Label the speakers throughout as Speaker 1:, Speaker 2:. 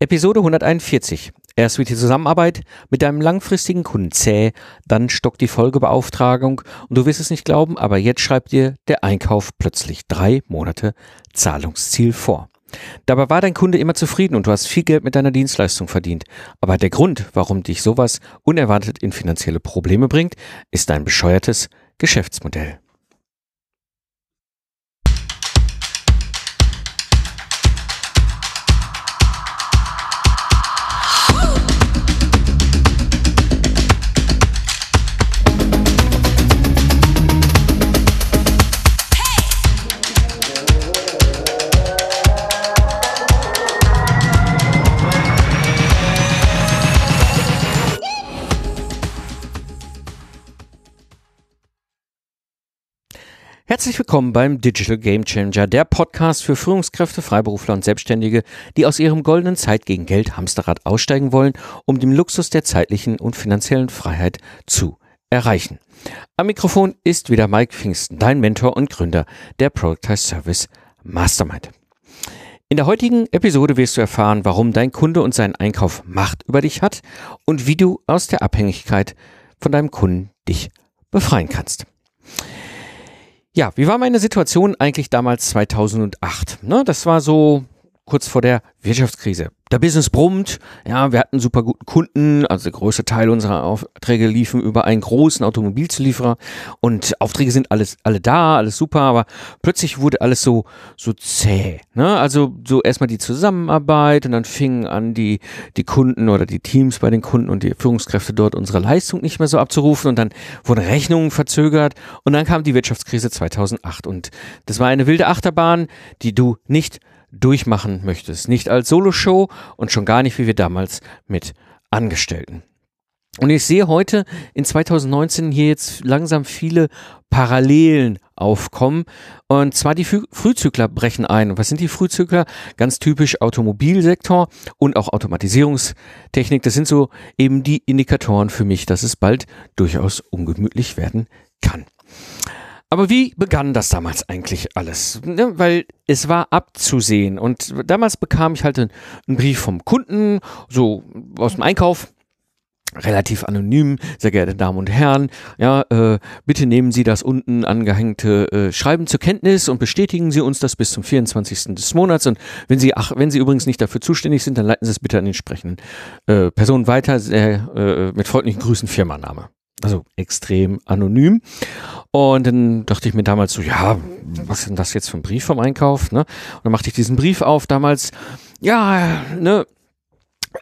Speaker 1: Episode 141. Erst wird die Zusammenarbeit mit deinem langfristigen Kunden zäh, dann stockt die Folgebeauftragung und du wirst es nicht glauben, aber jetzt schreibt dir der Einkauf plötzlich drei Monate Zahlungsziel vor. Dabei war dein Kunde immer zufrieden und du hast viel Geld mit deiner Dienstleistung verdient. Aber der Grund, warum dich sowas unerwartet in finanzielle Probleme bringt, ist dein bescheuertes Geschäftsmodell. Herzlich willkommen beim Digital Game Changer, der Podcast für Führungskräfte, Freiberufler und Selbstständige, die aus ihrem goldenen Zeit gegen Geld Hamsterrad aussteigen wollen, um den Luxus der zeitlichen und finanziellen Freiheit zu erreichen. Am Mikrofon ist wieder Mike Pfingsten, dein Mentor und Gründer der Productize Service Mastermind. In der heutigen Episode wirst du erfahren, warum dein Kunde und sein Einkauf Macht über dich hat und wie du aus der Abhängigkeit von deinem Kunden dich befreien kannst. Ja, wie war meine Situation eigentlich damals 2008? Ne, das war so kurz vor der Wirtschaftskrise. Der Business brummt, ja, wir hatten super guten Kunden, also der größte Teil unserer Aufträge liefen über einen großen Automobilzulieferer. Und Aufträge sind alles alle da, alles super, aber plötzlich wurde alles so so zäh, ne? Also so erstmal die Zusammenarbeit und dann fingen an die die Kunden oder die Teams bei den Kunden und die Führungskräfte dort unsere Leistung nicht mehr so abzurufen. Und dann wurden Rechnungen verzögert. Und dann kam die Wirtschaftskrise 2008 und das war eine wilde Achterbahn, die du nicht durchmachen möchtest. Nicht als Soloshow und schon gar nicht wie wir damals mit Angestellten. Und ich sehe heute in 2019 hier jetzt langsam viele Parallelen aufkommen. Und zwar die Frühzykler brechen ein. Und was sind die Frühzykler? Ganz typisch Automobilsektor und auch Automatisierungstechnik. Das sind so eben die Indikatoren für mich, dass es bald durchaus ungemütlich werden kann. Aber wie begann das damals eigentlich alles? Ne, weil es war abzusehen und damals bekam ich halt einen, Brief vom Kunden, so aus dem Einkauf, relativ anonym, sehr geehrte Damen und Herren, ja, äh, bitte nehmen Sie das unten angehängte äh, Schreiben zur Kenntnis und bestätigen Sie uns das bis zum 24. des Monats. Und wenn Sie, ach, wenn Sie übrigens nicht dafür zuständig sind, dann leiten Sie es bitte an den entsprechenden äh, Personen weiter, sehr, äh, mit freundlichen Grüßen Firmanname. Also extrem anonym. Und dann dachte ich mir damals so, ja, was ist denn das jetzt für ein Brief vom Einkauf? Ne? Und dann machte ich diesen Brief auf damals, ja, ne,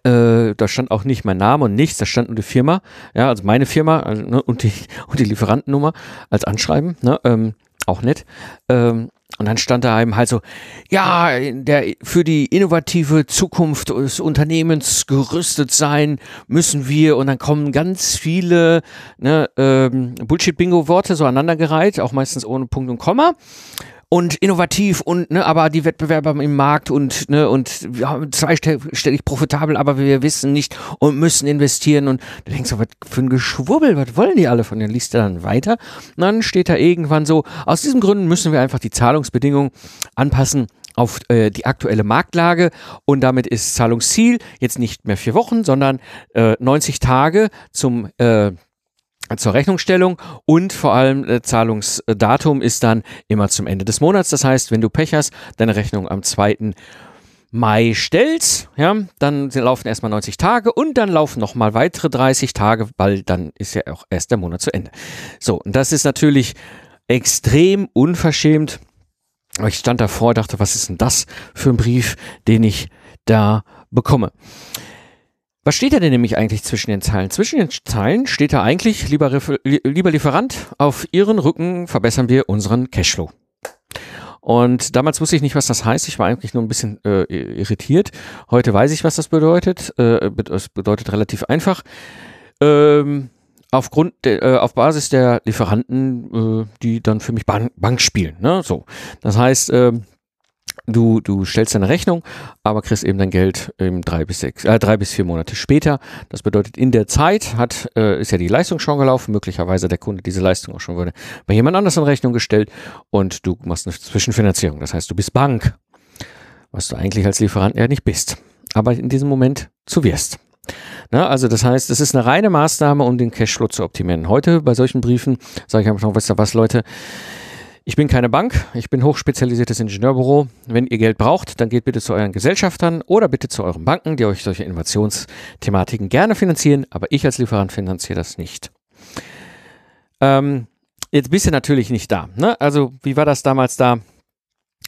Speaker 1: äh, da stand auch nicht mein Name und nichts, da stand nur die Firma, ja, also meine Firma also, ne, und, die, und die Lieferantennummer als Anschreiben, ne, ähm, auch nett. Ähm, und dann stand da eben halt so, ja, der, für die innovative Zukunft des Unternehmens gerüstet sein müssen wir. Und dann kommen ganz viele ne, ähm, Bullshit-Bingo-Worte so aneinandergereiht, auch meistens ohne Punkt und Komma und innovativ und ne, aber die Wettbewerber im Markt und ne und ja, zweistellig profitabel, aber wir wissen nicht und müssen investieren und du denkst so, was für ein Geschwurbel, was wollen die alle von dir? Liest du dann weiter und dann steht da irgendwann so, aus diesen Gründen müssen wir einfach die Zahlungsbedingungen anpassen auf äh, die aktuelle Marktlage und damit ist Zahlungsziel jetzt nicht mehr vier Wochen, sondern äh, 90 Tage zum äh, zur Rechnungsstellung und vor allem äh, Zahlungsdatum ist dann immer zum Ende des Monats. Das heißt, wenn du Pech hast, deine Rechnung am 2. Mai stellst, ja, dann laufen erstmal 90 Tage und dann laufen nochmal weitere 30 Tage, weil dann ist ja auch erst der Monat zu Ende. So, und das ist natürlich extrem unverschämt. Ich stand davor, dachte, was ist denn das für ein Brief, den ich da bekomme? Was steht da denn nämlich eigentlich zwischen den Zeilen? Zwischen den Zeilen steht da eigentlich, lieber, lieber Lieferant, auf Ihren Rücken verbessern wir unseren Cashflow. Und damals wusste ich nicht, was das heißt. Ich war eigentlich nur ein bisschen äh, irritiert. Heute weiß ich, was das bedeutet. Äh, bedeutet relativ einfach. Ähm, aufgrund äh, auf Basis der Lieferanten, äh, die dann für mich Bank, Bank spielen. Ne? So, das heißt, äh, Du, du stellst deine Rechnung, aber kriegst eben dein Geld eben drei bis sechs, äh, drei bis vier Monate später. Das bedeutet, in der Zeit hat, äh, ist ja die Leistung schon gelaufen, möglicherweise der Kunde diese Leistung auch schon wurde bei jemand anders in Rechnung gestellt und du machst eine Zwischenfinanzierung. Das heißt, du bist Bank, was du eigentlich als Lieferant ja nicht bist. aber in diesem Moment zu wirst. Na, also das heißt, es ist eine reine Maßnahme, um den Cashflow zu optimieren. Heute bei solchen Briefen sage ich einfach noch, wisst ihr was, Leute, ich bin keine Bank, ich bin hochspezialisiertes Ingenieurbüro. Wenn ihr Geld braucht, dann geht bitte zu euren Gesellschaftern oder bitte zu euren Banken, die euch solche Innovationsthematiken gerne finanzieren, aber ich als Lieferant finanziere das nicht. Ähm, jetzt bist du natürlich nicht da. Ne? Also wie war das damals da?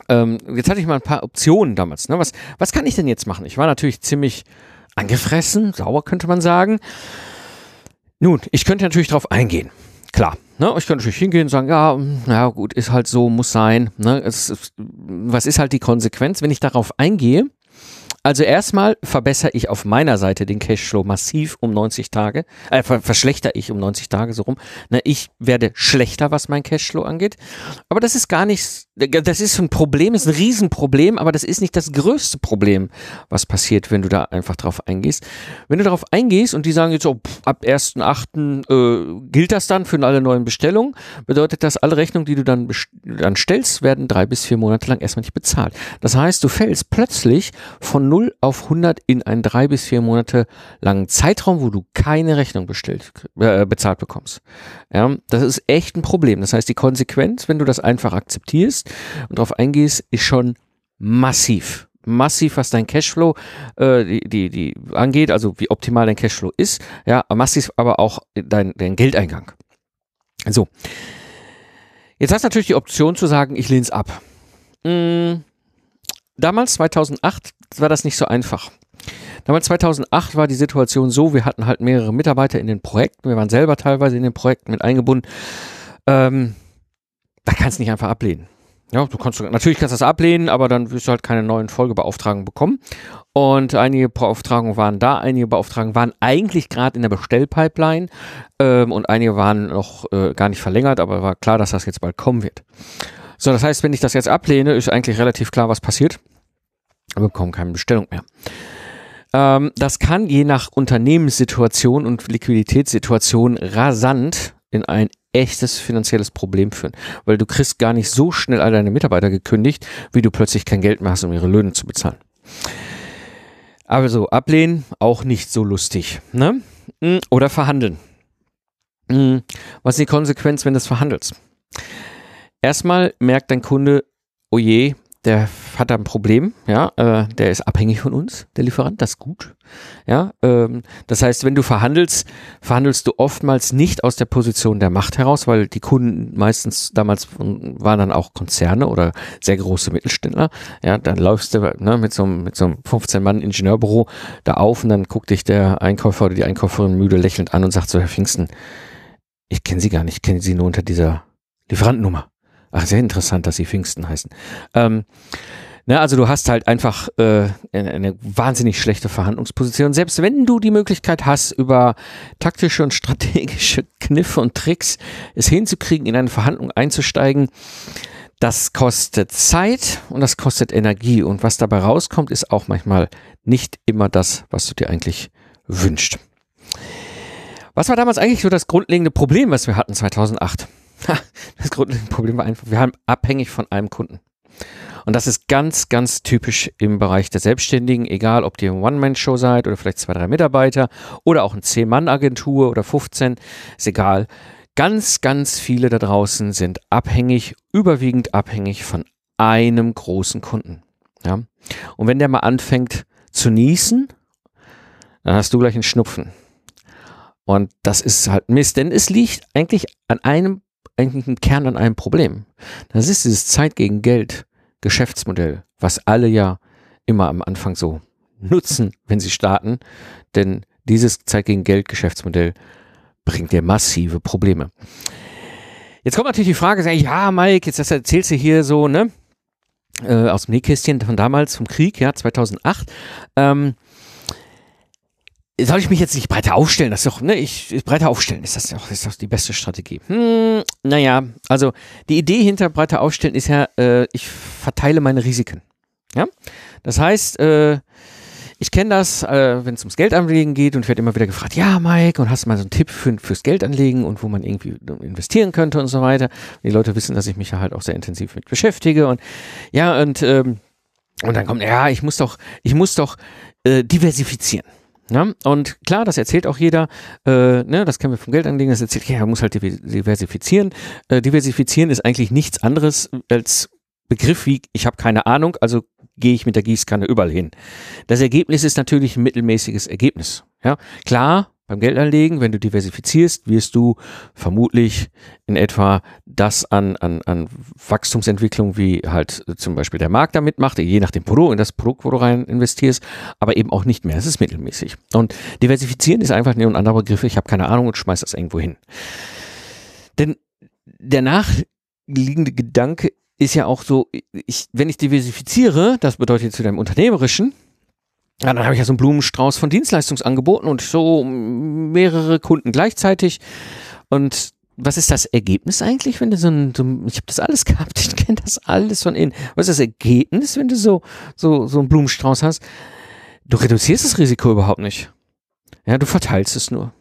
Speaker 1: Ähm, jetzt hatte ich mal ein paar Optionen damals. Ne? Was, was kann ich denn jetzt machen? Ich war natürlich ziemlich angefressen, sauer könnte man sagen. Nun, ich könnte natürlich darauf eingehen. Klar, ne? ich könnte natürlich hingehen und sagen, ja, na gut, ist halt so, muss sein. Ne? Es, was ist halt die Konsequenz, wenn ich darauf eingehe? Also erstmal verbessere ich auf meiner Seite den Cashflow massiv um 90 Tage, äh, verschlechter ich um 90 Tage so rum. Na, ich werde schlechter, was mein Cashflow angeht. Aber das ist gar nichts, das ist ein Problem, ist ein Riesenproblem, aber das ist nicht das größte Problem, was passiert, wenn du da einfach drauf eingehst. Wenn du darauf eingehst und die sagen jetzt so, ab 1.8. Äh, gilt das dann für alle neuen Bestellungen, bedeutet das, alle Rechnungen, die du dann, dann stellst, werden drei bis vier Monate lang erstmal nicht bezahlt. Das heißt, du fällst plötzlich von 0 auf 100 in einen drei bis vier Monate langen Zeitraum, wo du keine Rechnung bestellt, äh, bezahlt bekommst. Ja, das ist echt ein Problem. Das heißt, die Konsequenz, wenn du das einfach akzeptierst und darauf eingehst, ist schon massiv massiv, was dein Cashflow äh, die, die, die angeht, also wie optimal dein Cashflow ist, ja, massiv aber auch dein, dein Geldeingang. So. Jetzt hast du natürlich die Option zu sagen, ich lehne es ab. Hm, damals, 2008, war das nicht so einfach. Damals 2008 war die Situation so, wir hatten halt mehrere Mitarbeiter in den Projekten, wir waren selber teilweise in den Projekten mit eingebunden. Ähm, da kannst du nicht einfach ablehnen. Ja, du kannst natürlich kannst du das ablehnen, aber dann wirst du halt keine neuen Folgebeauftragungen bekommen. Und einige Beauftragungen waren da, einige Beauftragungen waren eigentlich gerade in der Bestellpipeline ähm, und einige waren noch äh, gar nicht verlängert, aber war klar, dass das jetzt bald kommen wird. So, das heißt, wenn ich das jetzt ablehne, ist eigentlich relativ klar, was passiert bekommen keine Bestellung mehr. Ähm, das kann je nach Unternehmenssituation und Liquiditätssituation rasant in ein echtes finanzielles Problem führen, weil du kriegst gar nicht so schnell all deine Mitarbeiter gekündigt, wie du plötzlich kein Geld mehr hast, um ihre Löhne zu bezahlen. Also ablehnen, auch nicht so lustig. Ne? Hm, oder verhandeln. Hm, was ist die Konsequenz, wenn du es verhandelst? Erstmal merkt dein Kunde, oh je, der hat da ein Problem, ja, äh, der ist abhängig von uns, der Lieferant, das ist gut, ja, ähm, das heißt, wenn du verhandelst, verhandelst du oftmals nicht aus der Position der Macht heraus, weil die Kunden meistens damals waren dann auch Konzerne oder sehr große Mittelständler, ja, dann läufst du ne, mit so einem mit so einem 15 Mann Ingenieurbüro da auf und dann guckt dich der Einkäufer oder die Einkäuferin müde lächelnd an und sagt so, Herr Pfingsten, ich kenne Sie gar nicht, ich kenne Sie nur unter dieser Lieferantennummer. Ach, sehr interessant, dass sie Pfingsten heißen. Ähm, na, also du hast halt einfach äh, eine, wahnsinnig schlechte Verhandlungsposition. Selbst wenn du die Möglichkeit hast, über taktische und strategische Kniffe und Tricks es hinzukriegen, in eine Verhandlung einzusteigen, das kostet Zeit und das kostet Energie. Und was dabei rauskommt, ist auch manchmal nicht immer das, was du dir eigentlich wünschst. Was war damals eigentlich so das grundlegende Problem, was wir hatten 2008? Das grundlegende Problem war einfach, wir haben abhängig von einem Kunden. Und das ist ganz, ganz typisch im Bereich der Selbstständigen, egal ob ihr eine One-Man-Show seid oder vielleicht zwei, drei Mitarbeiter oder auch eine Zehn-Mann-Agentur oder 15, ist egal. Ganz, ganz viele da draußen sind abhängig, überwiegend abhängig von einem großen Kunden. Ja? Und wenn der mal anfängt zu niesen, dann hast du gleich einen Schnupfen. Und das ist halt Mist, denn es liegt eigentlich an einem eigentlich ein Kern an einem Problem. Das ist dieses Zeit gegen Geld Geschäftsmodell, was alle ja immer am Anfang so nutzen, wenn sie starten, denn dieses Zeit gegen Geld Geschäftsmodell bringt dir massive Probleme. Jetzt kommt natürlich die Frage, ja, Mike, jetzt erzählst du hier so, ne, äh, aus dem Nähkästchen von damals, vom Krieg, ja, 2008. Ähm, soll ich mich jetzt nicht breiter aufstellen? Das ist doch, ne, ich, breiter aufstellen, ist das doch, ist doch die beste Strategie. Hm, naja, also die Idee hinter breiter aufstellen ist ja, äh, ich verteile meine Risiken. Ja, das heißt, äh, ich kenne das, äh, wenn es ums Geldanlegen geht und ich werde immer wieder gefragt, ja, Mike, und hast du mal so einen Tipp für, fürs Geldanlegen und wo man irgendwie investieren könnte und so weiter. Die Leute wissen, dass ich mich ja halt auch sehr intensiv mit beschäftige und ja, und ähm, Und dann kommt, ja, ich muss doch, ich muss doch äh, diversifizieren. Ja, und klar, das erzählt auch jeder, äh, ne, das kennen wir vom Geldanlegen, das erzählt, ja, man muss halt diversifizieren. Äh, diversifizieren ist eigentlich nichts anderes als Begriff wie, ich habe keine Ahnung, also gehe ich mit der Gießkanne überall hin. Das Ergebnis ist natürlich ein mittelmäßiges Ergebnis. Ja, klar, beim Geldanlegen, wenn du diversifizierst, wirst du vermutlich in etwa das an, an, an Wachstumsentwicklung, wie halt zum Beispiel der Markt damit macht, je nach dem Produkt, in das Produkt, wo du rein investierst, aber eben auch nicht mehr. Es ist mittelmäßig. Und diversifizieren ist einfach ein anderer Begriff. Ich habe keine Ahnung und schmeiß das irgendwo hin. Denn der nachliegende Gedanke ist ja auch so, ich, wenn ich diversifiziere, das bedeutet zu deinem Unternehmerischen, ja, dann habe ich ja so einen Blumenstrauß von Dienstleistungsangeboten und so mehrere Kunden gleichzeitig. Und was ist das Ergebnis eigentlich, wenn du so ein, so, ich habe das alles gehabt, ich kenne das alles von innen. Was ist das Ergebnis, wenn du so, so, so einen Blumenstrauß hast? Du reduzierst das Risiko überhaupt nicht. Ja, du verteilst es nur.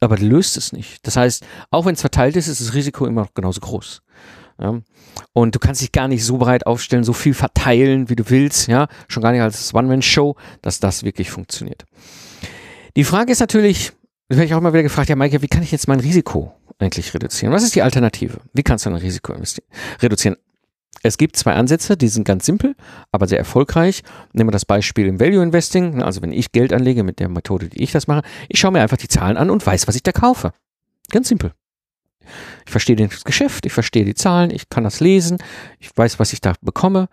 Speaker 1: Aber du löst es nicht. Das heißt, auch wenn es verteilt ist, ist das Risiko immer noch genauso groß. Ja? Und du kannst dich gar nicht so breit aufstellen, so viel verteilen, wie du willst, ja, schon gar nicht als One-Man-Show, dass das wirklich funktioniert. Die Frage ist natürlich, da werde ich auch immer wieder gefragt, ja, Maike, wie kann ich jetzt mein Risiko eigentlich reduzieren? Was ist die Alternative? Wie kannst du dein Risiko reduzieren? Es gibt zwei Ansätze, die sind ganz simpel, aber sehr erfolgreich. Nehmen wir das Beispiel im Value Investing. Also wenn ich Geld anlege mit der Methode, die ich das mache, ich schaue mir einfach die Zahlen an und weiß, was ich da kaufe. Ganz simpel. Ich verstehe das Geschäft, ich verstehe die Zahlen, ich kann das lesen, ich weiß, was ich da bekomme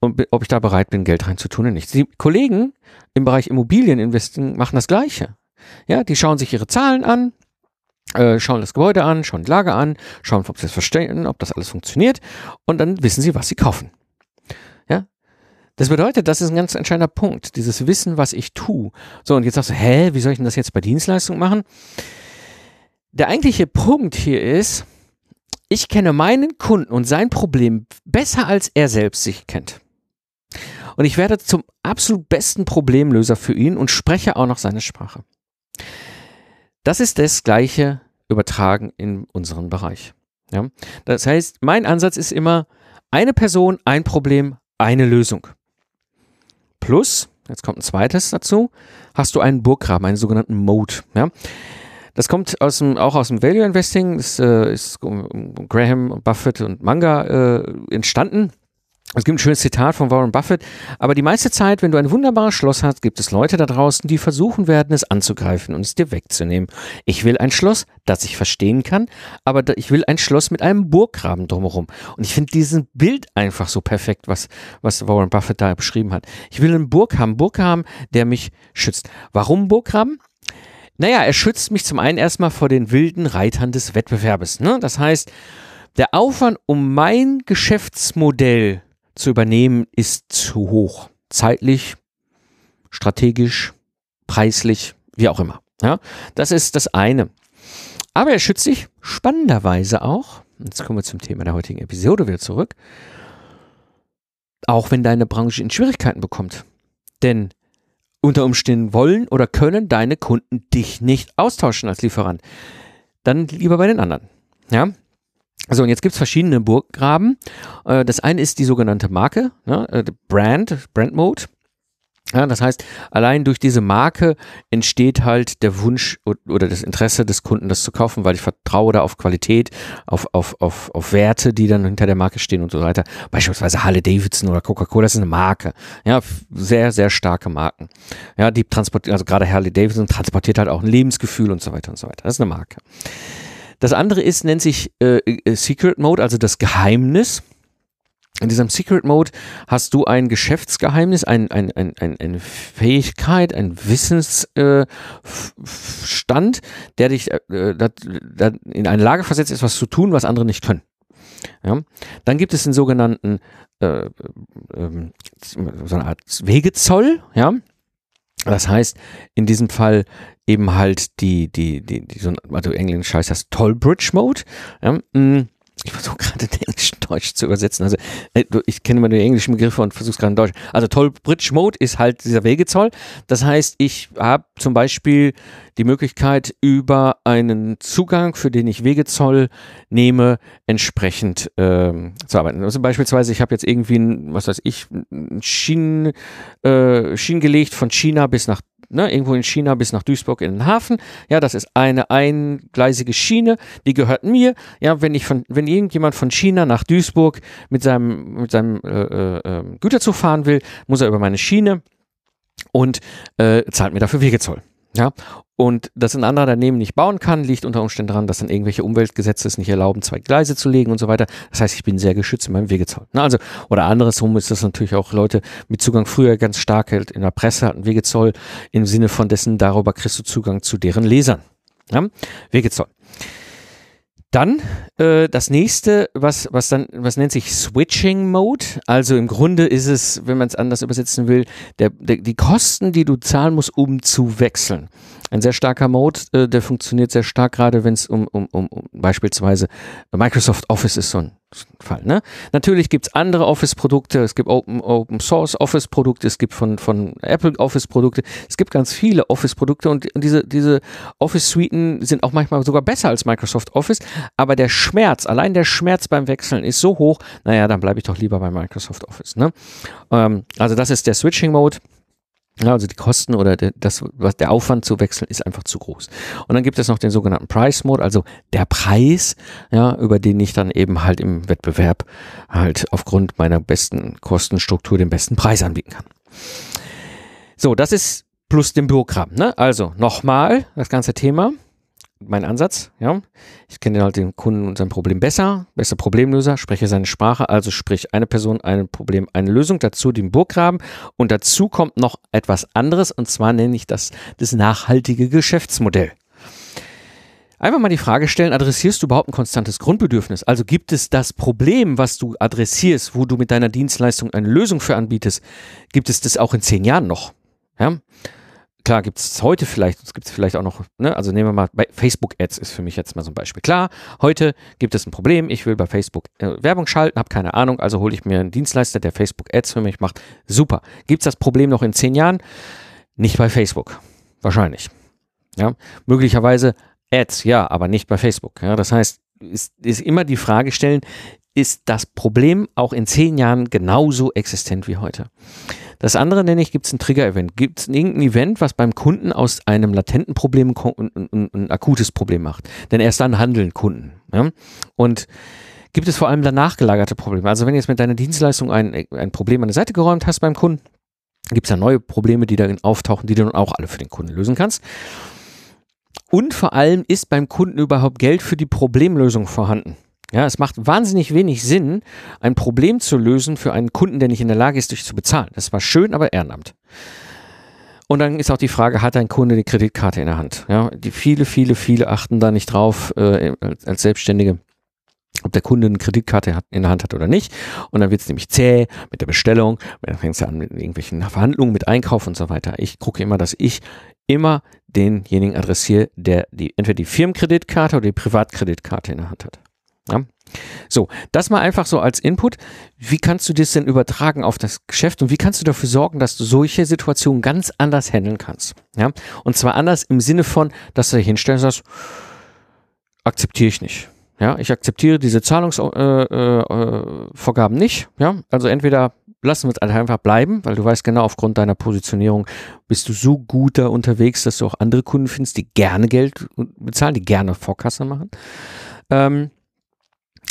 Speaker 1: und ob ich da bereit bin, Geld reinzutun oder nicht. Die Kollegen im Bereich Immobilieninvesting machen das Gleiche. Ja, die schauen sich ihre Zahlen an, äh, schauen das Gebäude an, schauen die Lage an, schauen, ob sie das verstehen, ob das alles funktioniert und dann wissen sie, was sie kaufen. Ja, das bedeutet, das ist ein ganz entscheidender Punkt, dieses Wissen, was ich tue. So, und jetzt sagst du, hä, wie soll ich denn das jetzt bei Dienstleistungen machen? Der eigentliche Punkt hier ist, ich kenne meinen Kunden und sein Problem besser als er selbst sich kennt. Und ich werde zum absolut besten Problemlöser für ihn und spreche auch noch seine Sprache. Das ist das gleiche übertragen in unseren Bereich. Ja? Das heißt, mein Ansatz ist immer eine Person, ein Problem, eine Lösung. Plus, jetzt kommt ein zweites dazu, hast du einen Burggraben, einen sogenannten Mode. Ja? Das kommt aus dem, auch aus dem Value Investing. Das äh, ist Graham, Buffett und Manga äh, entstanden. Es gibt ein schönes Zitat von Warren Buffett, aber die meiste Zeit, wenn du ein wunderbares Schloss hast, gibt es Leute da draußen, die versuchen werden, es anzugreifen und es dir wegzunehmen. Ich will ein Schloss, das ich verstehen kann, aber ich will ein Schloss mit einem Burggraben drumherum. Und ich finde diesen Bild einfach so perfekt, was, was Warren Buffett da beschrieben hat. Ich will einen Burg haben, Burg haben, der mich schützt. Warum Burggraben? Naja, er schützt mich zum einen erstmal vor den wilden Reitern des Wettbewerbes. Ne? Das heißt, der Aufwand, um mein Geschäftsmodell zu übernehmen, ist zu hoch. Zeitlich, strategisch, preislich, wie auch immer. Ja? Das ist das eine. Aber er schützt sich spannenderweise auch, jetzt kommen wir zum Thema der heutigen Episode wieder zurück, auch wenn deine Branche in Schwierigkeiten bekommt. Denn unter Umständen wollen oder können deine Kunden dich nicht austauschen als Lieferant. Dann lieber bei den anderen. Ja. So, und jetzt gibt es verschiedene Burggraben. Äh, das eine ist die sogenannte Marke, ne, äh, Brand, Brand Mode. Ja, das heißt, allein durch diese Marke entsteht halt der Wunsch oder das Interesse des Kunden, das zu kaufen, weil ich vertraue da auf Qualität, auf, auf, auf, auf Werte, die dann hinter der Marke stehen und so weiter. Beispielsweise Harley Davidson oder Coca-Cola, das ist eine Marke. Ja, sehr, sehr starke Marken. Ja, die transportieren, also gerade Harley Davidson transportiert halt auch ein Lebensgefühl und so weiter und so weiter. Das ist eine Marke. Das andere ist, nennt sich äh, äh Secret Mode, also das Geheimnis. In diesem Secret Mode hast du ein Geschäftsgeheimnis, ein, ein, ein, ein, eine Fähigkeit, ein Wissensstand, äh, der dich äh, dat, dat in eine Lage versetzt, etwas zu tun, was andere nicht können. Ja? Dann gibt es den sogenannten äh, äh, so eine Art Wegezoll, ja. Das heißt, in diesem Fall eben halt die, die, die, die so, also Englisch heißt das Tollbridge Mode. Ja? Mm, ich versuche gerade den englischen Deutsch zu übersetzen. Also äh, ich kenne immer die englischen Begriffe und versuche es gerade in Deutsch. Also Toll Bridge Mode ist halt dieser Wegezoll. Das heißt, ich habe zum Beispiel die Möglichkeit, über einen Zugang, für den ich Wegezoll nehme, entsprechend ähm, zu arbeiten. Also beispielsweise, ich habe jetzt irgendwie, ein, was weiß ich, Schienen, äh, Schienen gelegt von China bis nach ne, irgendwo in China bis nach Duisburg in den Hafen. Ja, das ist eine eingleisige Schiene, die gehört mir. Ja, wenn ich von, wenn irgendjemand von China nach Duisburg mit seinem, mit seinem äh, äh, ähm, Güterzug fahren will, muss er über meine Schiene und äh, zahlt mir dafür Wegezoll. Ja, und dass ein anderer daneben nicht bauen kann, liegt unter Umständen daran, dass dann irgendwelche Umweltgesetze es nicht erlauben, zwei Gleise zu legen und so weiter. Das heißt, ich bin sehr geschützt in meinem Wegezoll. Na, also, oder andersrum ist das natürlich auch Leute mit Zugang früher ganz stark halt in der Presse hatten Wegezoll im Sinne von dessen, darüber kriegst du Zugang zu deren Lesern. Ja? Wegezoll. Dann äh, das nächste, was, was dann, was nennt sich Switching Mode. Also im Grunde ist es, wenn man es anders übersetzen will, der, der, die Kosten, die du zahlen musst, um zu wechseln. Ein sehr starker Mode, äh, der funktioniert sehr stark, gerade wenn es um, um, um, um beispielsweise Microsoft Office ist so ein Fall. Ne? Natürlich gibt's andere Office-Produkte, es gibt Open, Open Source Office-Produkte, es gibt von, von Apple Office-Produkte, es gibt ganz viele Office-Produkte und, und diese, diese Office-Suiten sind auch manchmal sogar besser als Microsoft Office, aber der Schmerz, allein der Schmerz beim Wechseln ist so hoch, naja, dann bleibe ich doch lieber bei Microsoft Office. Ne? Ähm, also das ist der Switching-Mode. Ja, also die Kosten oder der, das, was der Aufwand zu wechseln ist einfach zu groß. Und dann gibt es noch den sogenannten Price Mode, also der Preis, ja, über den ich dann eben halt im Wettbewerb halt aufgrund meiner besten Kostenstruktur den besten Preis anbieten kann. So, das ist plus dem Bürokram. Ne? Also nochmal das ganze Thema mein Ansatz. Ja, ich kenne halt den Kunden und sein Problem besser, besser Problemlöser, spreche seine Sprache, also sprich eine Person, ein Problem, eine Lösung, dazu den Burggraben und dazu kommt noch etwas anderes und zwar nenne ich das das nachhaltige Geschäftsmodell. Einfach mal die Frage stellen, adressierst du überhaupt ein konstantes Grundbedürfnis? Also gibt es das Problem, was du adressierst, wo du mit deiner Dienstleistung eine Lösung für anbietest, gibt es das auch in zehn Jahren noch? Ja? Klar gibt es heute vielleicht, es gibt es vielleicht auch noch, ne, also nehmen wir mal, bei Facebook Ads ist für mich jetzt mal so ein Beispiel. Klar, heute gibt es ein Problem, ich will bei Facebook äh, Werbung schalten, habe keine Ahnung, also hole ich mir einen Dienstleister, der Facebook Ads für mich macht. Super. Gibt es das Problem noch in zehn Jahren? Nicht bei Facebook. Wahrscheinlich. Ja, möglicherweise Ads, ja, aber nicht bei Facebook. Ja, das heißt, ist, ist immer die Frage stellen, ist das Problem auch in zehn Jahren genauso existent wie heute? Das andere nenne ich, gibt es ein Trigger-Event. Gibt es irgendein Event, was beim Kunden aus einem latenten Problem ein, ein, ein, akutes Problem macht? Denn erst dann handeln Kunden. Ja? Und gibt es vor allem danach gelagerte Probleme. Also wenn du jetzt mit deiner Dienstleistung ein, ein Problem an der Seite geräumt hast beim Kunden, gibt es ja neue Probleme, die da auftauchen, die du dann auch alle für den Kunden lösen kannst. Und vor allem ist beim Kunden überhaupt Geld für die Problemlösung vorhanden. Ja, es macht wahnsinnig wenig Sinn, ein Problem zu lösen für einen Kunden, der nicht in der Lage ist, dich zu bezahlen. Das war schön, aber Ehrenamt. Und dann ist auch die Frage, hat ein Kunde die Kreditkarte in der Hand? Ja, die viele, viele, viele achten da nicht drauf äh, als Selbstständige, ob der Kunde eine Kreditkarte in der Hand hat oder nicht. Und dann wird es nämlich zäh mit der Bestellung, dann fängt es an mit irgendwelchen Verhandlungen, mit Einkauf und so weiter. Ich gucke immer, dass ich immer denjenigen adressiere, der die, entweder die Firmenkreditkarte oder die Privatkreditkarte in der Hand hat. Ja? So, das mal einfach so als Input. Wie kannst du das denn übertragen auf das Geschäft und wie kannst du dafür sorgen, dass du solche Situationen ganz anders handeln kannst? Ja? Und zwar anders im Sinne von, dass du dich hinstellst und sagst, akzeptiere ich nicht. Ja, ich akzeptiere diese Zahlungsvorgaben äh, äh, nicht. Ja, also entweder lassen wir es einfach bleiben, weil du weißt genau, aufgrund deiner Positionierung bist du so gut da unterwegs, dass du auch andere Kunden findest, die gerne Geld bezahlen, die gerne Vorkasse machen. Ähm,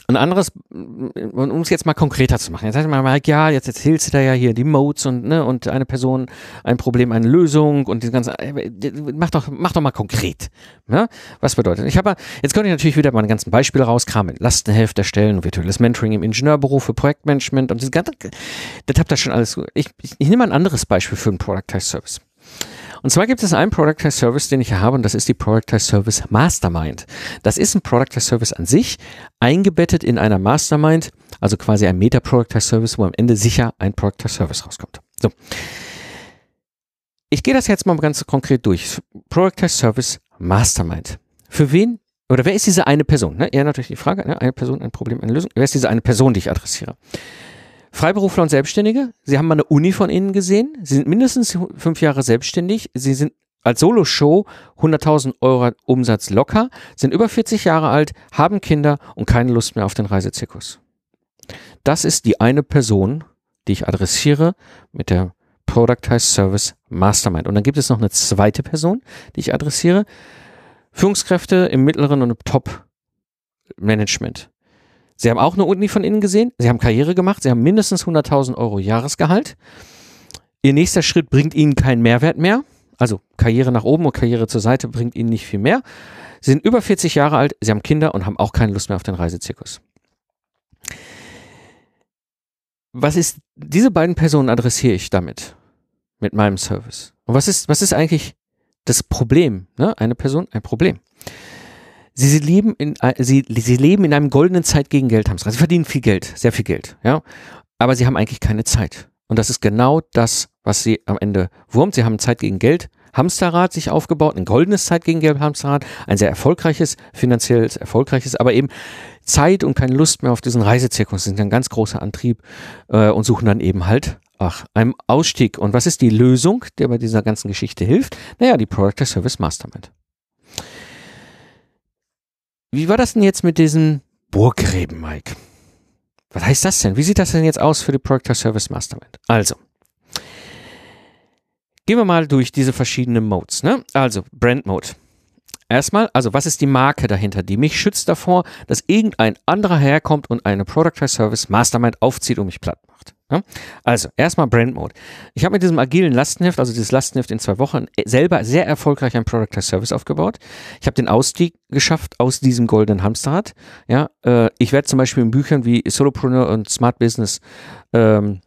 Speaker 1: ein anderes, um es jetzt mal konkreter zu machen. Jetzt sagt man Mike, ja, jetzt erzählst du da ja hier die Modes und, ne, und eine Person, ein Problem, eine Lösung und die ganze, äh, mach doch, mach doch mal konkret. Ja? Was bedeutet? Ich habe, jetzt könnte ich natürlich wieder meine ganzen Beispiele rauskramen. Lastenheft erstellen, virtuelles Mentoring im Ingenieurbüro für Projektmanagement und das ganze, das habt ihr schon alles. Ich, ich, ich nehme ein anderes Beispiel für einen Productized Service. Und zwar gibt es einen Productize Service, den ich hier habe, und das ist die Productize Service Mastermind. Das ist ein Productize Service an sich, eingebettet in einer Mastermind, also quasi ein Meta-Productize Service, wo am Ende sicher ein Productize Service rauskommt. So. Ich gehe das jetzt mal ganz konkret durch. Productize Service Mastermind. Für wen oder wer ist diese eine Person? Ne? Eher natürlich die Frage, ne? eine Person, ein Problem, eine Lösung. Wer ist diese eine Person, die ich adressiere? Freiberufler und Selbstständige, Sie haben mal eine Uni von Ihnen gesehen, Sie sind mindestens fünf Jahre selbstständig, Sie sind als Solo-Show 100.000 Euro Umsatz locker, sind über 40 Jahre alt, haben Kinder und keine Lust mehr auf den Reisezirkus. Das ist die eine Person, die ich adressiere mit der Productized Service Mastermind. Und dann gibt es noch eine zweite Person, die ich adressiere. Führungskräfte im mittleren und Top-Management. Sie haben auch eine Uni von innen gesehen, sie haben Karriere gemacht, sie haben mindestens 100.000 Euro Jahresgehalt. Ihr nächster Schritt bringt ihnen keinen Mehrwert mehr. Also Karriere nach oben und Karriere zur Seite bringt ihnen nicht viel mehr. Sie sind über 40 Jahre alt, sie haben Kinder und haben auch keine Lust mehr auf den Reisezirkus. Was ist, diese beiden Personen adressiere ich damit, mit meinem Service. Und was ist, was ist eigentlich das Problem? Ne? Eine Person, ein Problem. Sie, sie, leben in, sie, sie leben in einem goldenen Zeit gegen Geldhamster. Sie verdienen viel Geld, sehr viel Geld, ja. Aber sie haben eigentlich keine Zeit. Und das ist genau das, was sie am Ende wurmt. Sie haben Zeit gegen Geld Hamsterrad sich aufgebaut, ein goldenes Zeit gegen Geld Hamsterrad, ein sehr erfolgreiches, finanziell erfolgreiches, aber eben Zeit und keine Lust mehr auf diesen Reisezirkus, sind ein ganz großer Antrieb äh, und suchen dann eben halt ach, einem Ausstieg. Und was ist die Lösung, der bei dieser ganzen Geschichte hilft? Naja, die Product Service Mastermind. Wie war das denn jetzt mit diesem Burggräben, Mike? Was heißt das denn? Wie sieht das denn jetzt aus für die Product Service Mastermind? Also, gehen wir mal durch diese verschiedenen Modes. Ne? Also, Brand Mode. Erstmal, also was ist die Marke dahinter, die mich schützt davor, dass irgendein anderer herkommt und eine Product Service Mastermind aufzieht und mich platt macht. Also, erstmal Brand Mode. Ich habe mit diesem agilen Lastenheft, also dieses Lastenheft in zwei Wochen, selber sehr erfolgreich ein Product Service aufgebaut. Ich habe den Ausstieg geschafft aus diesem goldenen Hamsterrad. Ja, äh, ich werde zum Beispiel in Büchern wie Solopreneur und Smart Business ähm,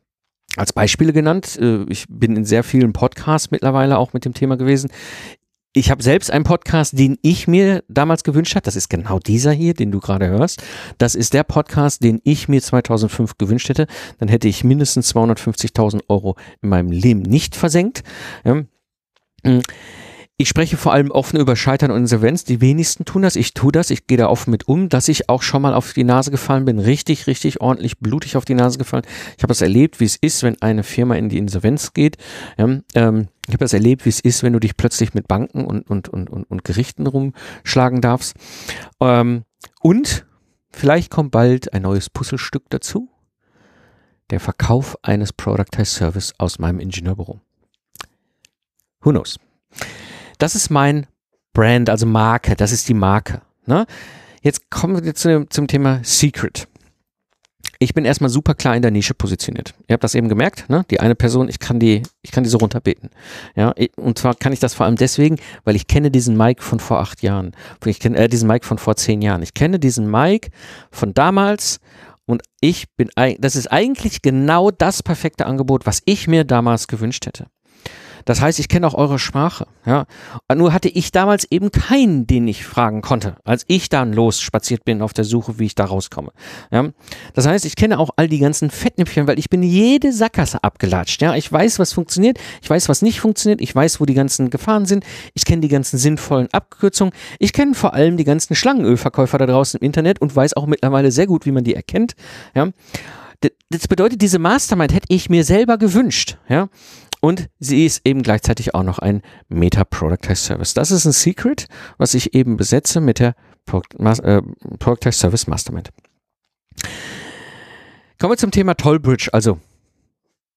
Speaker 1: als Beispiele genannt. Äh, ich bin in sehr vielen Podcasts mittlerweile auch mit dem Thema gewesen ich habe selbst einen Podcast, den ich mir damals gewünscht habe. Das ist genau dieser hier, den du gerade hörst. Das ist der Podcast, den ich mir 2005 gewünscht hätte. Dann hätte ich mindestens 250.000 Euro in meinem Leben nicht versenkt. Ja. Ich spreche vor allem offen über Scheitern und Insolvenz. Die wenigsten tun das. Ich tue das. Ich gehe da offen mit um, dass ich auch schon mal auf die Nase gefallen bin. Richtig, richtig ordentlich blutig auf die Nase gefallen. Ich habe das erlebt, wie es ist, wenn eine Firma in die Insolvenz geht. Ja, ähm, ich habe das erlebt, wie es ist, wenn du dich plötzlich mit Banken und, und, und, und, und Gerichten rumschlagen darfst. Ähm, und vielleicht kommt bald ein neues Puzzlestück dazu. Der Verkauf eines Productized Service aus meinem Ingenieurbüro. Who knows? Das ist mein Brand, also Marke. Das ist die Marke. Ne? Jetzt kommen wir zu, zum Thema Secret. Ich bin erstmal super klar in der Nische positioniert. Ihr habt das eben gemerkt, ne? Die eine Person, ich kann die, ich kann die so runterbeten. Ja, und zwar kann ich das vor allem deswegen, weil ich kenne diesen Mike von vor acht Jahren. Ich kenne äh, diesen Mike von vor zehn Jahren. Ich kenne diesen Mike von damals und ich bin, das ist eigentlich genau das perfekte Angebot, was ich mir damals gewünscht hätte. Das heißt, ich kenne auch eure Sprache. Ja. Nur hatte ich damals eben keinen, den ich fragen konnte, als ich dann losspaziert bin auf der Suche, wie ich da rauskomme. Ja. Das heißt, ich kenne auch all die ganzen Fettnäpfchen, weil ich bin jede Sackgasse abgelatscht. Ja. Ich weiß, was funktioniert, ich weiß, was nicht funktioniert, ich weiß, wo die ganzen Gefahren sind, ich kenne die ganzen sinnvollen Abkürzungen, ich kenne vor allem die ganzen Schlangenölverkäufer da draußen im Internet und weiß auch mittlerweile sehr gut, wie man die erkennt. Ja. Das bedeutet, diese Mastermind hätte ich mir selber gewünscht. Ja. Und sie ist eben gleichzeitig auch noch ein Meta Productized Service. Das ist ein Secret, was ich eben besetze mit der äh, Productized Service Mastermind. Kommen wir zum Thema Tollbridge, also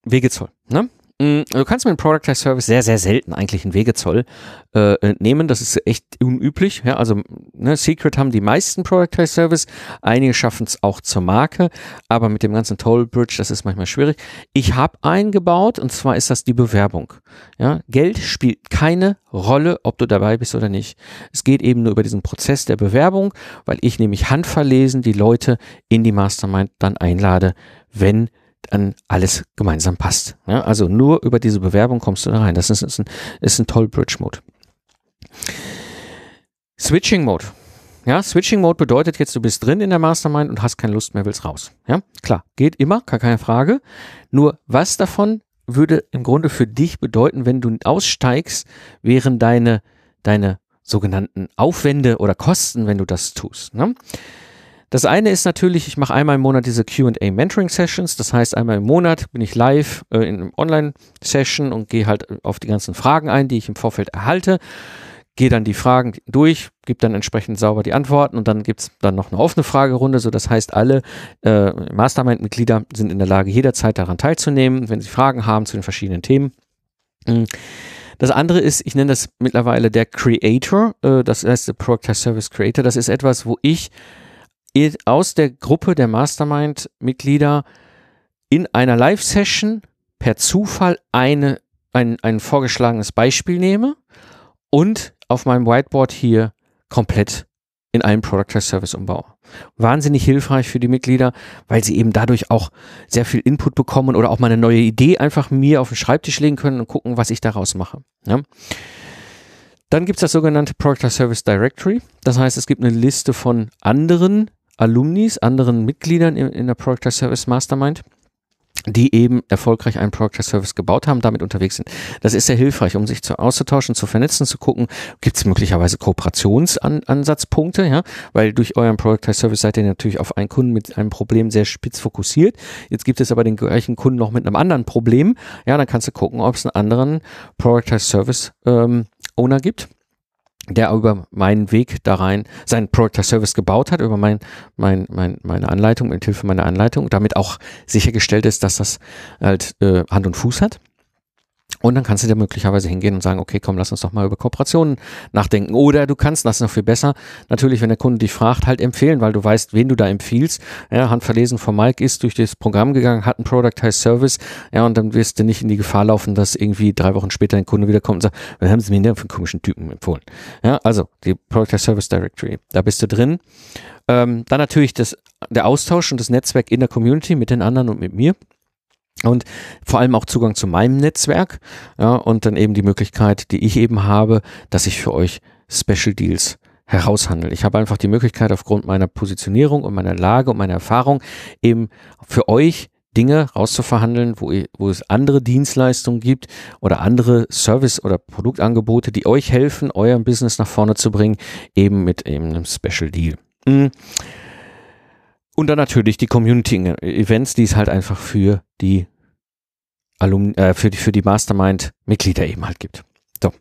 Speaker 1: Wegezoll. Ne? Mm, du kannst mit einem Product Service sehr, sehr selten eigentlich einen Wegezoll äh, nehmen. Das ist echt unüblich. Ja, also ne, Secret haben die meisten Product Service. Einige schaffen es auch zur Marke, aber mit dem ganzen Toll Bridge, das ist manchmal schwierig. Ich habe eingebaut und zwar ist das die Bewerbung. Ja, Geld spielt keine Rolle, ob du dabei bist oder nicht. Es geht eben nur über diesen Prozess der Bewerbung, weil ich nämlich handverlesen die Leute in die Mastermind dann einlade, wenn dann alles gemeinsam passt. Ja, also nur über diese Bewerbung kommst du da rein. Das ist, ist ein, ist ein toll Bridge Mode. Switching Mode. Ja, Switching Mode bedeutet jetzt, du bist drin in der Mastermind und hast keine Lust mehr, willst raus. Ja, klar, geht immer, gar keine Frage. Nur was davon würde im Grunde für dich bedeuten, wenn du aussteigst, während deine, deine sogenannten Aufwände oder Kosten, wenn du das tust. Ne? Das eine ist natürlich, ich mache einmal im Monat diese QA Mentoring Sessions. Das heißt, einmal im Monat bin ich live äh, in einem Online-Session und gehe halt auf die ganzen Fragen ein, die ich im Vorfeld erhalte. Gehe dann die Fragen durch, gebe dann entsprechend sauber die Antworten und dann gibt's dann noch eine offene Fragerunde. So, das heißt, alle äh, Mastermind-Mitglieder sind in der Lage, jederzeit daran teilzunehmen, wenn sie Fragen haben zu den verschiedenen Themen. Mhm. Das andere ist, ich nenne das mittlerweile der Creator, äh, das heißt der Product Service Creator. Das ist etwas, wo ich aus der Gruppe der Mastermind-Mitglieder in einer Live-Session per Zufall eine, ein, ein vorgeschlagenes Beispiel nehme und auf meinem Whiteboard hier komplett in einen Product Service umbaue. Wahnsinnig hilfreich für die Mitglieder, weil sie eben dadurch auch sehr viel Input bekommen oder auch mal eine neue Idee einfach mir auf den Schreibtisch legen können und gucken, was ich daraus mache. Ja? Dann gibt es das sogenannte Product Service Directory. Das heißt, es gibt eine Liste von anderen Alumnis, anderen Mitgliedern in, in der Product Service Mastermind die eben erfolgreich einen Product Service gebaut haben, damit unterwegs sind. Das ist sehr hilfreich, um sich zu, auszutauschen, zu vernetzen, zu gucken, gibt es möglicherweise Kooperationsansatzpunkte, ja, weil durch euren Product Service seid ihr natürlich auf einen Kunden mit einem Problem sehr spitz fokussiert. Jetzt gibt es aber den gleichen Kunden noch mit einem anderen Problem, ja, dann kannst du gucken, ob es einen anderen Product Service ähm, Owner gibt der über meinen Weg da rein seinen Product Service gebaut hat, über mein, mein, mein, meine Anleitung, mit Hilfe meiner Anleitung, damit auch sichergestellt ist, dass das halt äh, Hand und Fuß hat. Und dann kannst du dir möglicherweise hingehen und sagen, okay, komm, lass uns doch mal über Kooperationen nachdenken. Oder du kannst, das noch viel besser, natürlich, wenn der Kunde dich fragt, halt empfehlen, weil du weißt, wen du da empfiehlst. Ja, handverlesen von Mike ist durch das Programm gegangen, hat ein Product High Service. Ja, und dann wirst du nicht in die Gefahr laufen, dass irgendwie drei Wochen später ein Kunde wiederkommt und sagt, was haben sie mir denn für einen komischen Typen empfohlen? Ja, also, die Product High Service Directory, da bist du drin. Ähm, dann natürlich das, der Austausch und das Netzwerk in der Community mit den anderen und mit mir und vor allem auch Zugang zu meinem Netzwerk ja, und dann eben die Möglichkeit, die ich eben habe, dass ich für euch Special Deals heraushandle. Ich habe einfach die Möglichkeit aufgrund meiner Positionierung und meiner Lage und meiner Erfahrung eben für euch Dinge rauszuverhandeln, wo, wo es andere Dienstleistungen gibt oder andere Service- oder Produktangebote, die euch helfen, euer Business nach vorne zu bringen, eben mit eben einem Special Deal. Mhm. Und dann natürlich die Community-Events, die es halt einfach für die Alumni, äh, für die, für die Mastermind-Mitglieder eben halt gibt. So.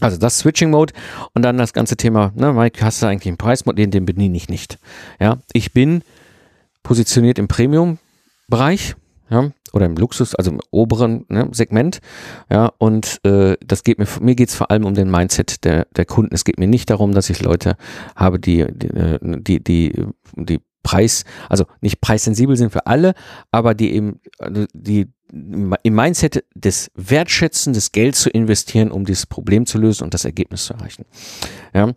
Speaker 1: Also das Switching Mode und dann das ganze Thema, ne, Mike, hast du eigentlich einen Preismodell, den bediene ich nicht. Ja, ich bin positioniert im Premium-Bereich, ja, oder im Luxus, also im oberen ne, Segment, ja, und äh, das geht mir, mir geht es vor allem um den Mindset der, der Kunden. Es geht mir nicht darum, dass ich Leute habe, die, die, äh, die, die, die Preis, also nicht preissensibel sind für alle, aber die eben, also die im Mindset des Wertschätzen des Geld zu investieren, um dieses Problem zu lösen und das Ergebnis zu erreichen. Ja.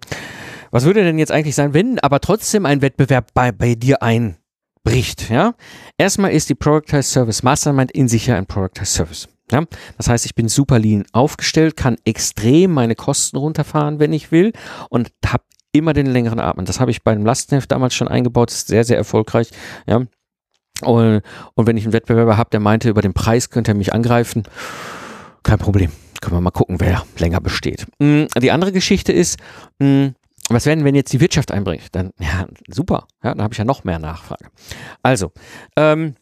Speaker 1: Was würde denn jetzt eigentlich sein, wenn aber trotzdem ein Wettbewerb bei, bei dir einbricht? Ja. Erstmal ist die Productized Service Mastermind in sich ja ein Productized Service. Ja, das heißt, ich bin super lean aufgestellt, kann extrem meine Kosten runterfahren, wenn ich will und habe immer den längeren Atmen. Das habe ich beim Lastenheft damals schon eingebaut, ist sehr, sehr erfolgreich. Ja. Und, und wenn ich einen Wettbewerber habe, der meinte, über den Preis könnte er mich angreifen, kein Problem. Können wir mal gucken, wer länger besteht. Mm, die andere Geschichte ist, mm, was werden, wenn jetzt die Wirtschaft einbricht? Dann, ja, super. Ja, dann habe ich ja noch mehr Nachfrage. Also, ähm,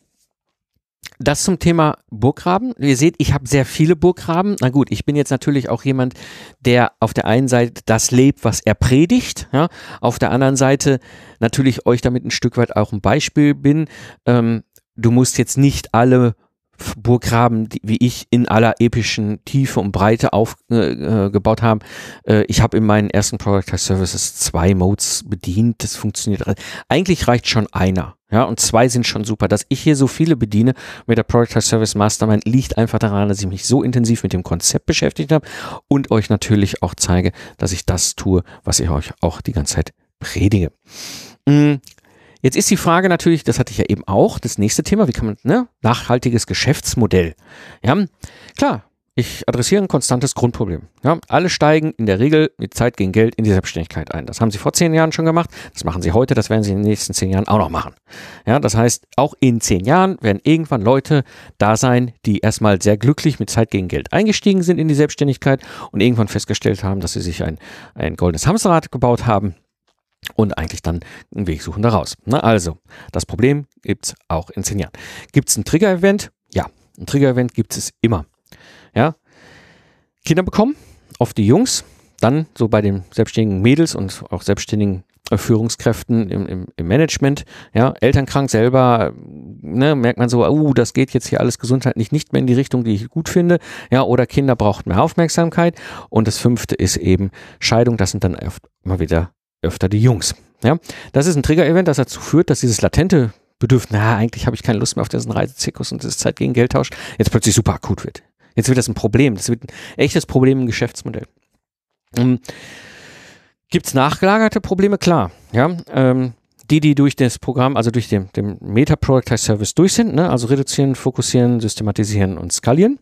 Speaker 1: das zum Thema Burggraben. Ihr seht, ich habe sehr viele Burggraben. Na gut, ich bin jetzt natürlich auch jemand, der auf der einen Seite das lebt, was er predigt. Ja? Auf der anderen Seite natürlich euch damit ein Stück weit auch ein Beispiel bin. Ähm, du musst jetzt nicht alle Burggraben, die, wie ich in aller epischen Tiefe und Breite aufgebaut äh, haben. Äh, ich habe in meinen ersten Product Services zwei Modes bedient. Das funktioniert. Eigentlich reicht schon einer. Ja, und zwei sind schon super. Dass ich hier so viele bediene mit der Product Service Mastermind liegt einfach daran, dass ich mich so intensiv mit dem Konzept beschäftigt habe und euch natürlich auch zeige, dass ich das tue, was ich euch auch die ganze Zeit predige. Jetzt ist die Frage natürlich, das hatte ich ja eben auch, das nächste Thema, wie kann man, ne, nachhaltiges Geschäftsmodell. Ja, klar, ich adressiere ein konstantes Grundproblem. Ja, alle steigen in der Regel mit Zeit gegen Geld in die Selbstständigkeit ein. Das haben sie vor zehn Jahren schon gemacht. Das machen sie heute. Das werden sie in den nächsten zehn Jahren auch noch machen. Ja, das heißt, auch in zehn Jahren werden irgendwann Leute da sein, die erstmal sehr glücklich mit Zeit gegen Geld eingestiegen sind in die Selbstständigkeit und irgendwann festgestellt haben, dass sie sich ein, ein goldenes Hamsterrad gebaut haben und eigentlich dann einen Weg suchen daraus. Na, also, das Problem gibt's auch in zehn Jahren. Gibt's ein Trigger-Event? Ja, ein Trigger-Event gibt es immer. Ja? Kinder bekommen, oft die Jungs, dann so bei den selbstständigen Mädels und auch selbstständigen Führungskräften im, im, im Management, ja, elternkrank selber, ne, merkt man so, uh, das geht jetzt hier alles gesundheitlich nicht mehr in die Richtung, die ich gut finde, ja, oder Kinder brauchen mehr Aufmerksamkeit und das fünfte ist eben Scheidung, das sind dann oft mal wieder öfter die Jungs, ja. Das ist ein Trigger-Event, das dazu führt, dass dieses latente Bedürfnis, na, eigentlich habe ich keine Lust mehr auf diesen Reisezirkus und das Zeit gegen Geldtausch, jetzt plötzlich super akut wird. Jetzt wird das ein Problem. Das wird ein echtes Problem im Geschäftsmodell. Ähm, Gibt es nachgelagerte Probleme? Klar. Ja, ähm, die, die durch das Programm, also durch den, den Meta Productize Service durch sind, ne? also reduzieren, fokussieren, systematisieren und skalieren,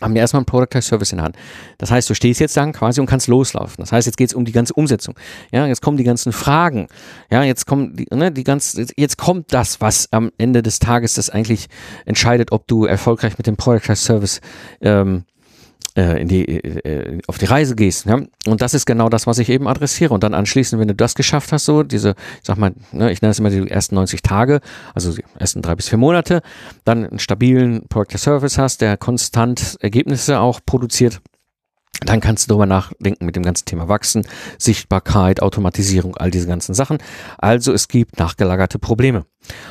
Speaker 1: haben wir erstmal einen Productize Service in der Hand. Das heißt, du stehst jetzt dann quasi und kannst loslaufen. Das heißt, jetzt geht es um die ganze Umsetzung. Ja, jetzt kommen die ganzen Fragen. Ja, jetzt kommen die, ne, die ganze, jetzt kommt das, was am Ende des Tages das eigentlich entscheidet, ob du erfolgreich mit dem Productize Service ähm, äh, in die, äh, auf die Reise gehst. Ja? Und das ist genau das, was ich eben adressiere. Und dann anschließend, wenn du das geschafft hast, so diese, ich sag mal, ne, ich nenne es immer die ersten 90 Tage, also die ersten drei bis vier Monate, dann einen stabilen Product Service hast, der konstant Ergebnisse auch produziert. Dann kannst du darüber nachdenken mit dem ganzen Thema Wachsen, Sichtbarkeit, Automatisierung, all diese ganzen Sachen. Also es gibt nachgelagerte Probleme.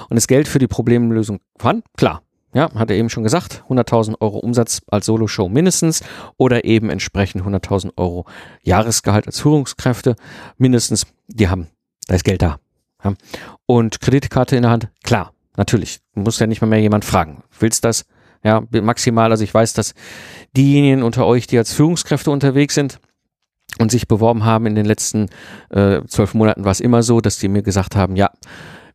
Speaker 1: Und das Geld für die Problemlösung wann? Klar, ja, hat er eben schon gesagt, 100.000 Euro Umsatz als Solo-Show mindestens oder eben entsprechend 100.000 Euro Jahresgehalt als Führungskräfte mindestens. Die haben, da ist Geld da. Ja. Und Kreditkarte in der Hand, klar, natürlich. Muss ja nicht mal mehr jemand fragen. Willst das? Ja, maximal. Also ich weiß, dass diejenigen unter euch, die als Führungskräfte unterwegs sind, und sich beworben haben in den letzten äh, zwölf Monaten, war es immer so, dass die mir gesagt haben, ja,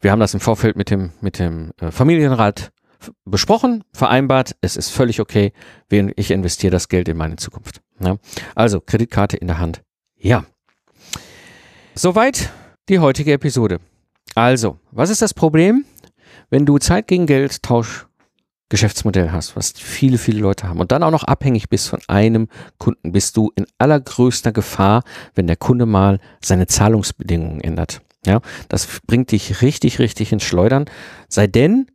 Speaker 1: wir haben das im Vorfeld mit dem, mit dem äh, Familienrat besprochen, vereinbart, es ist völlig okay, ich investiere das Geld in meine Zukunft. Ja? Also Kreditkarte in der Hand. Ja. Soweit die heutige Episode. Also, was ist das Problem, wenn du Zeit gegen Geld Tausch Geschäftsmodell hast, was viele, viele Leute haben und dann auch noch abhängig bist von einem Kunden, bist du in allergrößter Gefahr, wenn der Kunde mal seine Zahlungsbedingungen ändert. Ja, das bringt dich richtig, richtig ins Schleudern. Sei denn,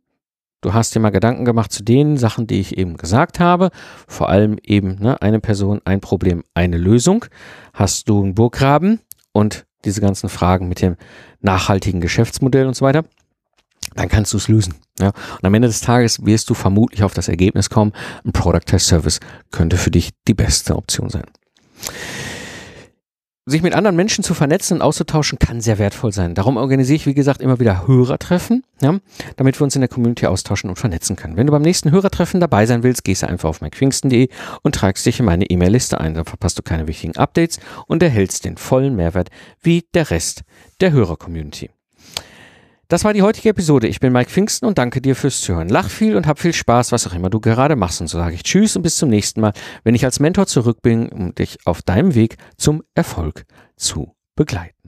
Speaker 1: Du hast dir mal Gedanken gemacht zu den Sachen, die ich eben gesagt habe. Vor allem eben ne, eine Person, ein Problem, eine Lösung. Hast du einen Burggraben und diese ganzen Fragen mit dem nachhaltigen Geschäftsmodell und so weiter, dann kannst du es lösen. Ja? Und am Ende des Tages wirst du vermutlich auf das Ergebnis kommen, ein Product Test Service könnte für dich die beste Option sein sich mit anderen Menschen zu vernetzen und auszutauschen, kann sehr wertvoll sein. Darum organisiere ich, wie gesagt, immer wieder Hörertreffen, ja, damit wir uns in der Community austauschen und vernetzen können. Wenn du beim nächsten Hörertreffen dabei sein willst, gehst du einfach auf mcpfingsten.de und tragst dich in meine E-Mail-Liste ein. Dann verpasst du keine wichtigen Updates und erhältst den vollen Mehrwert wie der Rest der Hörer-Community. Das war die heutige Episode. Ich bin Mike Pfingsten und danke dir fürs Zuhören. Lach viel und hab viel Spaß, was auch immer du gerade machst. Und so sage ich Tschüss und bis zum nächsten Mal, wenn ich als Mentor zurück bin, um dich auf deinem Weg zum Erfolg zu begleiten.